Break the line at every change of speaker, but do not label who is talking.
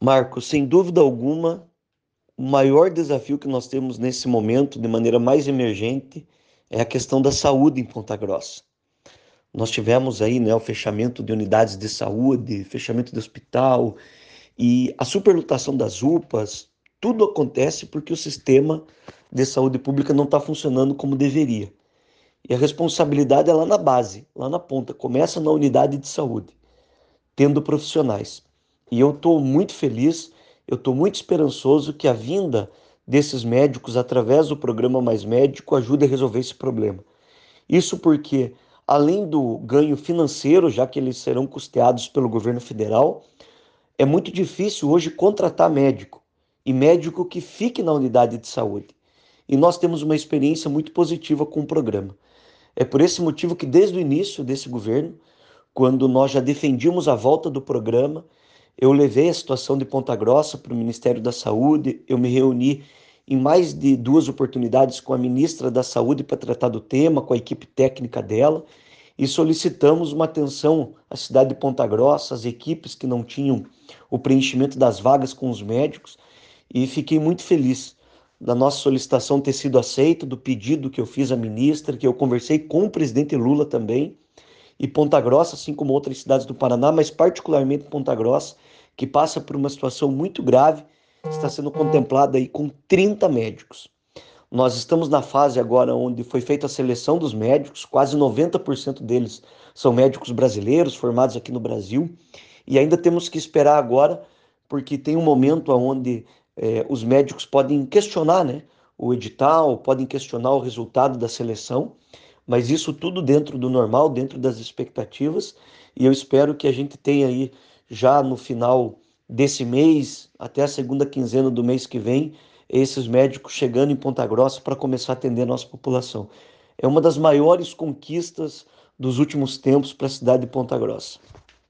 Marco, sem dúvida alguma, o maior desafio que nós temos nesse momento, de maneira mais emergente, é a questão da saúde em Ponta Grossa. Nós tivemos aí né, o fechamento de unidades de saúde, fechamento de hospital e a superlotação das UPAs. Tudo acontece porque o sistema de saúde pública não está funcionando como deveria. E a responsabilidade é lá na base, lá na ponta, começa na unidade de saúde, tendo profissionais. E eu estou muito feliz, eu estou muito esperançoso que a vinda desses médicos através do programa Mais Médico ajude a resolver esse problema. Isso porque, além do ganho financeiro, já que eles serão custeados pelo governo federal, é muito difícil hoje contratar médico e médico que fique na unidade de saúde. E nós temos uma experiência muito positiva com o programa. É por esse motivo que, desde o início desse governo, quando nós já defendíamos a volta do programa, eu levei a situação de Ponta Grossa para o Ministério da Saúde, eu me reuni em mais de duas oportunidades com a ministra da Saúde para tratar do tema, com a equipe técnica dela, e solicitamos uma atenção à cidade de Ponta Grossa, às equipes que não tinham o preenchimento das vagas com os médicos, e fiquei muito feliz da nossa solicitação ter sido aceita, do pedido que eu fiz à ministra, que eu conversei com o presidente Lula também, e Ponta Grossa, assim como outras cidades do Paraná, mas particularmente Ponta Grossa, que passa por uma situação muito grave, está sendo contemplada aí com 30 médicos. Nós estamos na fase agora onde foi feita a seleção dos médicos, quase 90% deles são médicos brasileiros, formados aqui no Brasil, e ainda temos que esperar agora, porque tem um momento onde eh, os médicos podem questionar né, o edital, podem questionar o resultado da seleção, mas isso tudo dentro do normal, dentro das expectativas, e eu espero que a gente tenha aí já no final desse mês, até a segunda quinzena do mês que vem, esses médicos chegando em Ponta Grossa para começar a atender a nossa população. É uma das maiores conquistas dos últimos tempos para a cidade de Ponta Grossa.